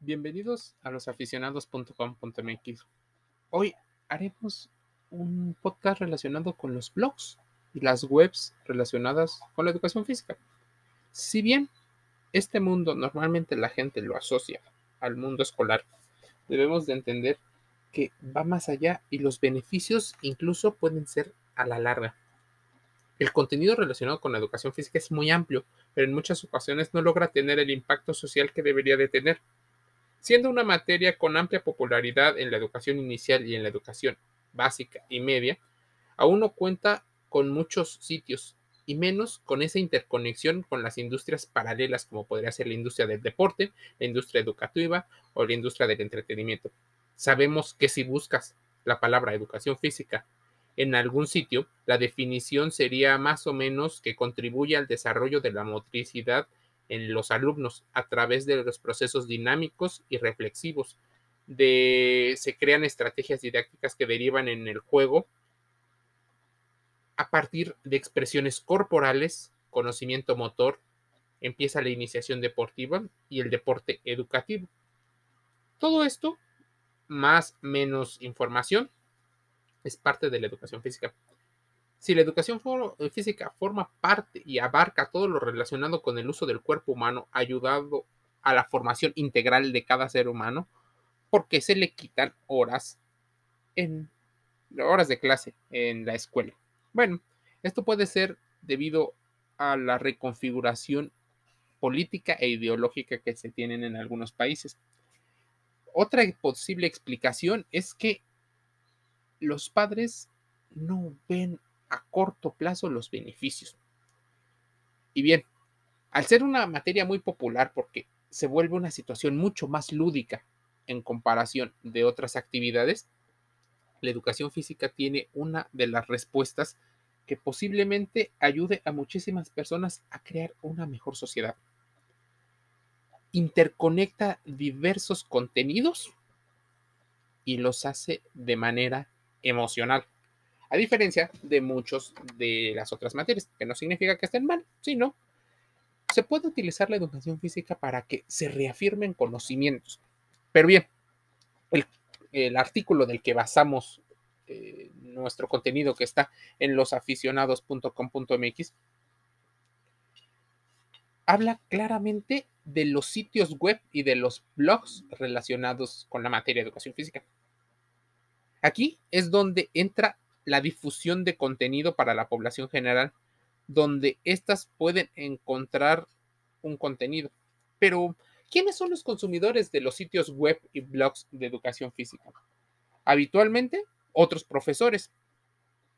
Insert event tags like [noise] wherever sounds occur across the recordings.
Bienvenidos a losaficionados.com.mx. Hoy haremos un podcast relacionado con los blogs y las webs relacionadas con la educación física. Si bien este mundo normalmente la gente lo asocia al mundo escolar, debemos de entender que va más allá y los beneficios incluso pueden ser a la larga. El contenido relacionado con la educación física es muy amplio, pero en muchas ocasiones no logra tener el impacto social que debería de tener siendo una materia con amplia popularidad en la educación inicial y en la educación básica y media, aún no cuenta con muchos sitios y menos con esa interconexión con las industrias paralelas como podría ser la industria del deporte, la industria educativa o la industria del entretenimiento. Sabemos que si buscas la palabra educación física en algún sitio, la definición sería más o menos que contribuye al desarrollo de la motricidad en los alumnos a través de los procesos dinámicos y reflexivos. De, se crean estrategias didácticas que derivan en el juego a partir de expresiones corporales, conocimiento motor, empieza la iniciación deportiva y el deporte educativo. Todo esto, más menos información, es parte de la educación física. Si la educación eh, física forma parte y abarca todo lo relacionado con el uso del cuerpo humano, ayudando a la formación integral de cada ser humano, porque se le quitan horas en horas de clase en la escuela. Bueno, esto puede ser debido a la reconfiguración política e ideológica que se tienen en algunos países. Otra posible explicación es que los padres no ven a corto plazo los beneficios. Y bien, al ser una materia muy popular porque se vuelve una situación mucho más lúdica en comparación de otras actividades, la educación física tiene una de las respuestas que posiblemente ayude a muchísimas personas a crear una mejor sociedad. Interconecta diversos contenidos y los hace de manera emocional. A diferencia de muchos de las otras materias, que no significa que estén mal, sino se puede utilizar la educación física para que se reafirmen conocimientos. Pero bien, el, artículo del que basamos eh, nuestro contenido que está en losaficionados.com.mx habla claramente de los sitios web y de los blogs relacionados con la materia de educación física. Aquí es donde entra la difusión de contenido para la población general, donde éstas pueden encontrar un contenido. Pero, ¿quiénes son los consumidores de los sitios web y blogs de educación física? Habitualmente, otros profesores,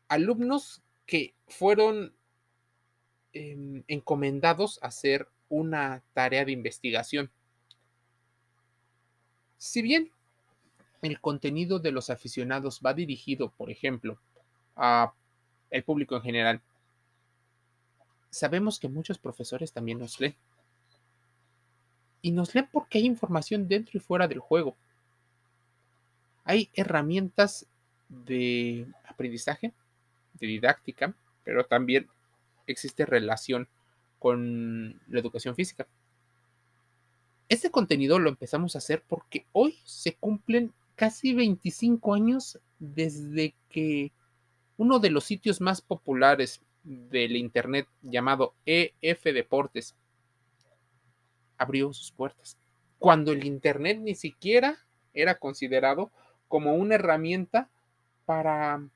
alumnos que fueron em, encomendados a hacer una tarea de investigación. Si bien el contenido de los aficionados va dirigido, por ejemplo, a el público en general. Sabemos que muchos profesores también nos leen. Y nos leen porque hay información dentro y fuera del juego. Hay herramientas de aprendizaje, de didáctica, pero también existe relación con la educación física. Este contenido lo empezamos a hacer porque hoy se cumplen casi 25 años desde que uno de los sitios más populares del Internet llamado EF Deportes abrió sus puertas. Cuando el Internet ni siquiera era considerado como una herramienta para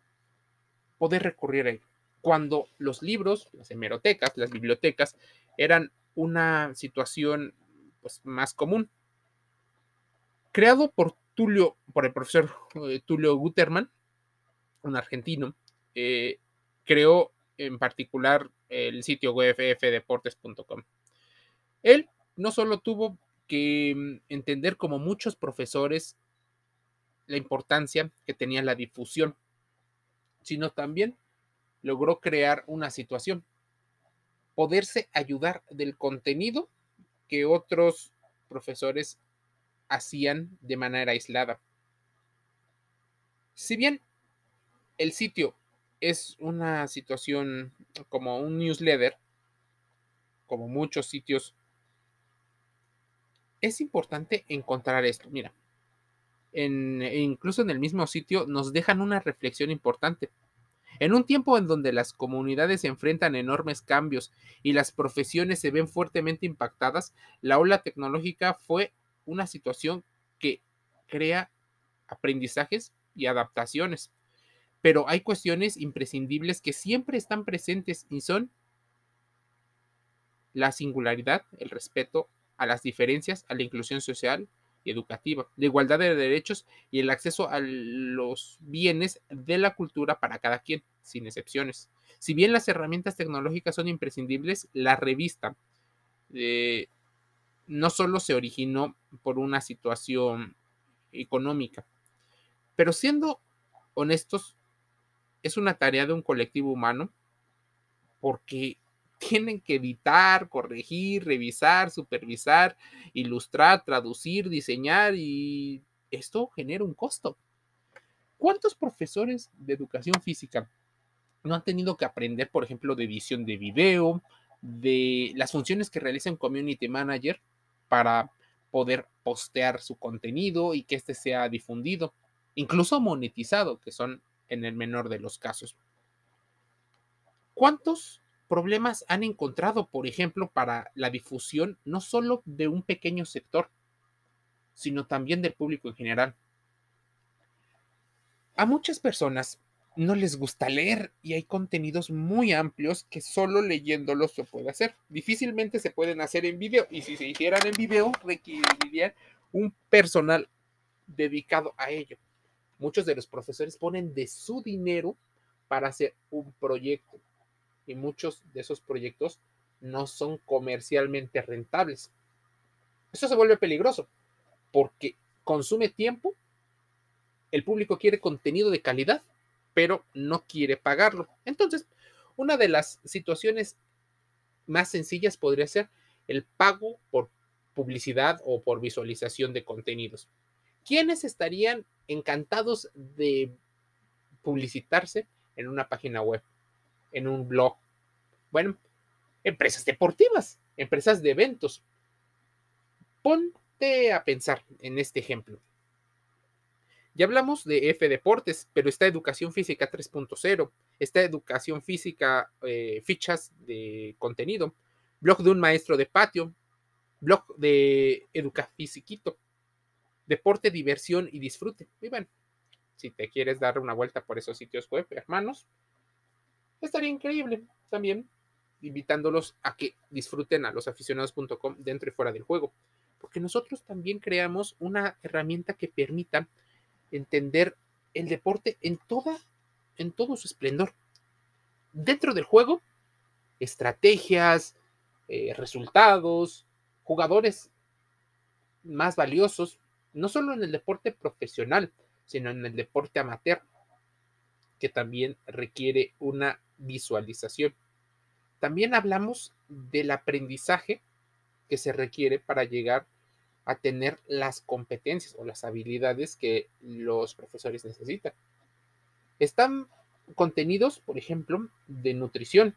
poder recurrir a él. Cuando los libros, las hemerotecas, las bibliotecas, eran una situación pues, más común. Creado por Tulio, por el profesor eh, Tulio Guterman, un argentino, eh, creó en particular el sitio web ffdeportes.com. Él no solo tuvo que mm, entender como muchos profesores la importancia que tenía la difusión, sino también logró crear una situación, poderse ayudar del contenido que otros profesores hacían de manera aislada. Si bien el sitio es una situación como un newsletter, como muchos sitios es importante encontrar esto. Mira, en, incluso en el mismo sitio nos dejan una reflexión importante. En un tiempo en donde las comunidades enfrentan enormes cambios y las profesiones se ven fuertemente impactadas, la ola tecnológica fue una situación que crea aprendizajes y adaptaciones. Pero hay cuestiones imprescindibles que siempre están presentes y son la singularidad, el respeto a las diferencias, a la inclusión social y educativa, la igualdad de derechos y el acceso a los bienes de la cultura para cada quien, sin excepciones. Si bien las herramientas tecnológicas son imprescindibles, la revista eh, no solo se originó por una situación económica, pero siendo honestos, es una tarea de un colectivo humano porque [laughs] tienen que editar, corregir, revisar, supervisar, ilustrar, traducir, diseñar y esto genera un costo. ¿Cuántos profesores de educación física no han tenido que aprender, por ejemplo, de edición de video, de las funciones que realiza un community manager para poder postear su contenido y que éste sea difundido, incluso monetizado, que son en el menor de los casos. ¿Cuántos problemas han encontrado, por ejemplo, para la difusión no solo de un pequeño sector, sino también del público en general? A muchas personas no les gusta leer y hay contenidos muy amplios que solo leyéndolos se puede hacer. Difícilmente se pueden hacer en video y si se hicieran en video requerirían un personal dedicado a ello. Muchos de los profesores ponen de su dinero para hacer un proyecto y muchos de esos proyectos no son comercialmente rentables. Eso se vuelve peligroso porque consume tiempo, el público quiere contenido de calidad pero no quiere pagarlo. Entonces, una de las situaciones más sencillas podría ser el pago por publicidad o por visualización de contenidos. ¿Quiénes estarían encantados de publicitarse en una página web, en un blog? Bueno, empresas deportivas, empresas de eventos. Ponte a pensar en este ejemplo. Ya hablamos de F Deportes, pero está Educación Física 3.0, está Educación Física, eh, fichas de contenido, blog de un maestro de patio, blog de Educafisiquito, deporte, diversión y disfrute. Bueno, si te quieres dar una vuelta por esos sitios web, hermanos, estaría increíble también invitándolos a que disfruten a los aficionados.com dentro y fuera del juego, porque nosotros también creamos una herramienta que permita entender el deporte en toda, en todo su esplendor. Dentro del juego, estrategias, eh, resultados, jugadores más valiosos, no solo en el deporte profesional, sino en el deporte amateur, que también requiere una visualización. También hablamos del aprendizaje que se requiere para llegar a tener las competencias o las habilidades que los profesores necesitan. Están contenidos, por ejemplo, de nutrición,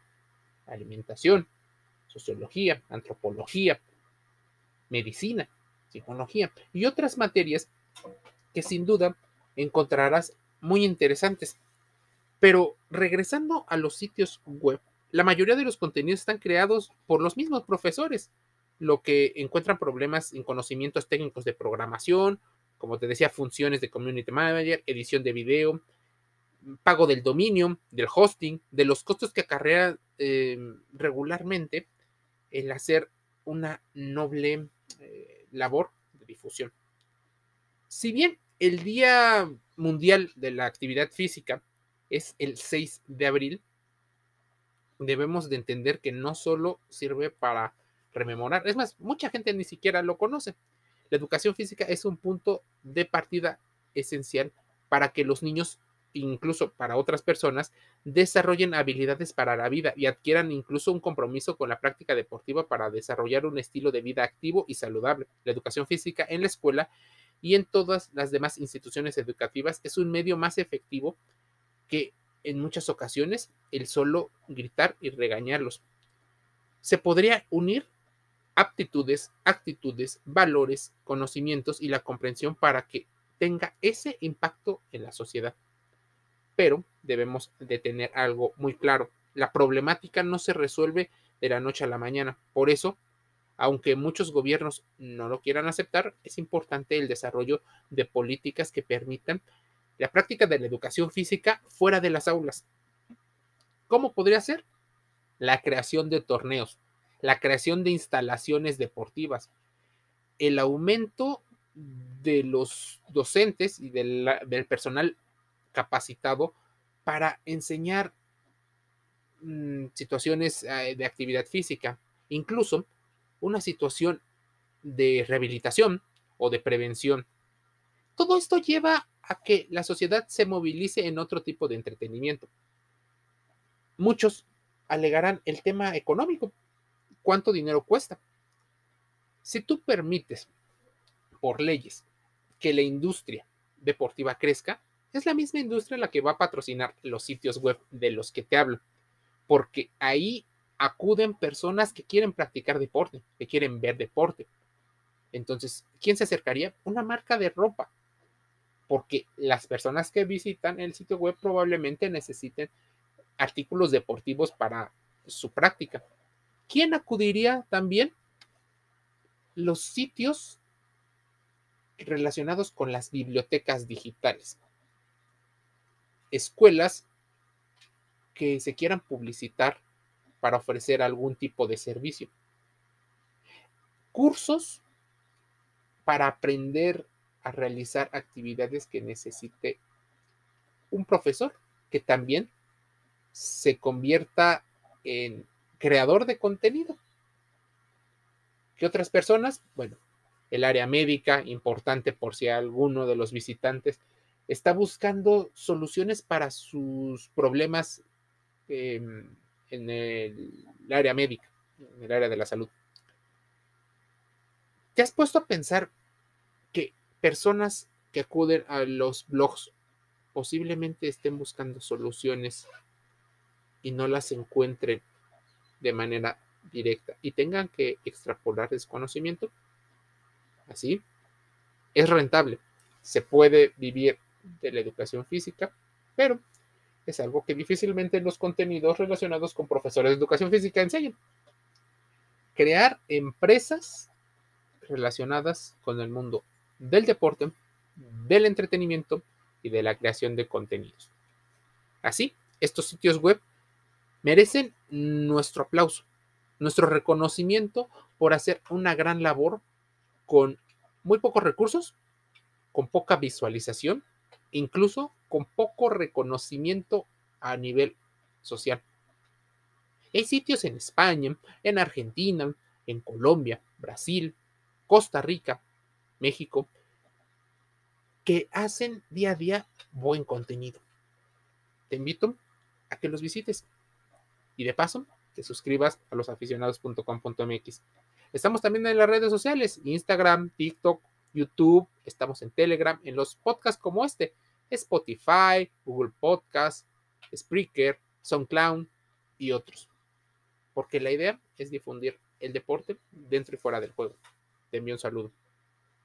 alimentación, sociología, antropología, medicina, psicología y otras materias que sin duda encontrarás muy interesantes. Pero regresando a los sitios web, la mayoría de los contenidos están creados por los mismos profesores lo que encuentran problemas en conocimientos técnicos de programación, como te decía, funciones de community manager, edición de video, pago del dominio, del hosting, de los costos que acarrea em, regularmente el hacer una noble eh, labor de difusión. Si bien el Día Mundial de la Actividad Física es el 6 de abril, debemos de entender que no solo sirve para rememorar. Es más, mucha gente ni siquiera lo conoce. La educación física es un punto de partida esencial para que los niños, incluso para otras personas, desarrollen habilidades para la vida y adquieran incluso un compromiso con la práctica deportiva para desarrollar un estilo de vida activo y saludable. La educación física en la escuela y en todas las demás instituciones educativas es un medio más efectivo que en muchas ocasiones el solo gritar y regañarlos. Se podría unir aptitudes, actitudes, valores, conocimientos y la comprensión para que tenga ese impacto en la sociedad. Pero debemos de tener algo muy claro. La problemática no se resuelve de la noche a la mañana. Por eso, aunque muchos gobiernos no lo quieran aceptar, es importante el desarrollo de políticas que permitan la práctica de la educación física fuera de las aulas. ¿Cómo podría ser? La creación de torneos, la creación de instalaciones deportivas, el aumento de los docentes y del, personal capacitado para enseñar mm, situaciones eh, de actividad física, incluso una situación de rehabilitación o de prevención. Todo esto lleva a que la sociedad se movilice en otro tipo de entretenimiento. Muchos alegarán el tema económico, cuánto dinero cuesta. Si tú permites por leyes que la industria deportiva crezca, es la misma industria la que va a patrocinar los sitios web de los que te hablo, porque ahí acuden personas que quieren practicar deporte, que quieren ver deporte. Entonces, ¿quién se acercaría? Una marca de ropa, porque las personas que visitan el sitio web probablemente necesiten artículos deportivos para su práctica. ¿Quién acudiría también? Los sitios relacionados con las bibliotecas digitales. Escuelas que se quieran publicitar para ofrecer algún tipo de servicio. Cursos para aprender a realizar actividades que necesite un profesor que también se convierta en creador de contenido. ¿Qué otras personas? Bueno, el área médica, importante por si alguno de los visitantes está buscando soluciones para sus problemas em, en el, área médica, en el área de la salud. ¿Te has puesto a pensar que personas que acuden a los blogs posiblemente estén buscando soluciones y no las encuentren de manera directa y tengan que extrapolar desconocimiento, así es rentable. Se puede vivir de la educación física, pero es algo que difícilmente los contenidos relacionados con profesores de educación física enseñan. Crear empresas relacionadas con el mundo del deporte, del entretenimiento y de la creación de contenidos. Así, estos sitios web merecen nuestro aplauso, nuestro reconocimiento por hacer una gran labor con muy pocos recursos, con poca visualización, incluso con poco reconocimiento a nivel social. Hay sitios en España, en Argentina, en Colombia, Brasil, Costa Rica, México, que hacen día a día buen contenido. Te invito a que los visites y de paso te suscribas a losaficionados.com.mx. Estamos también en las redes sociales, Instagram, TikTok, YouTube, estamos en Telegram, en los podcasts como este, Spotify, Google Podcast, Spreaker, SoundCloud y otros. Porque la idea es difundir el deporte dentro y fuera del juego. Te envío un saludo.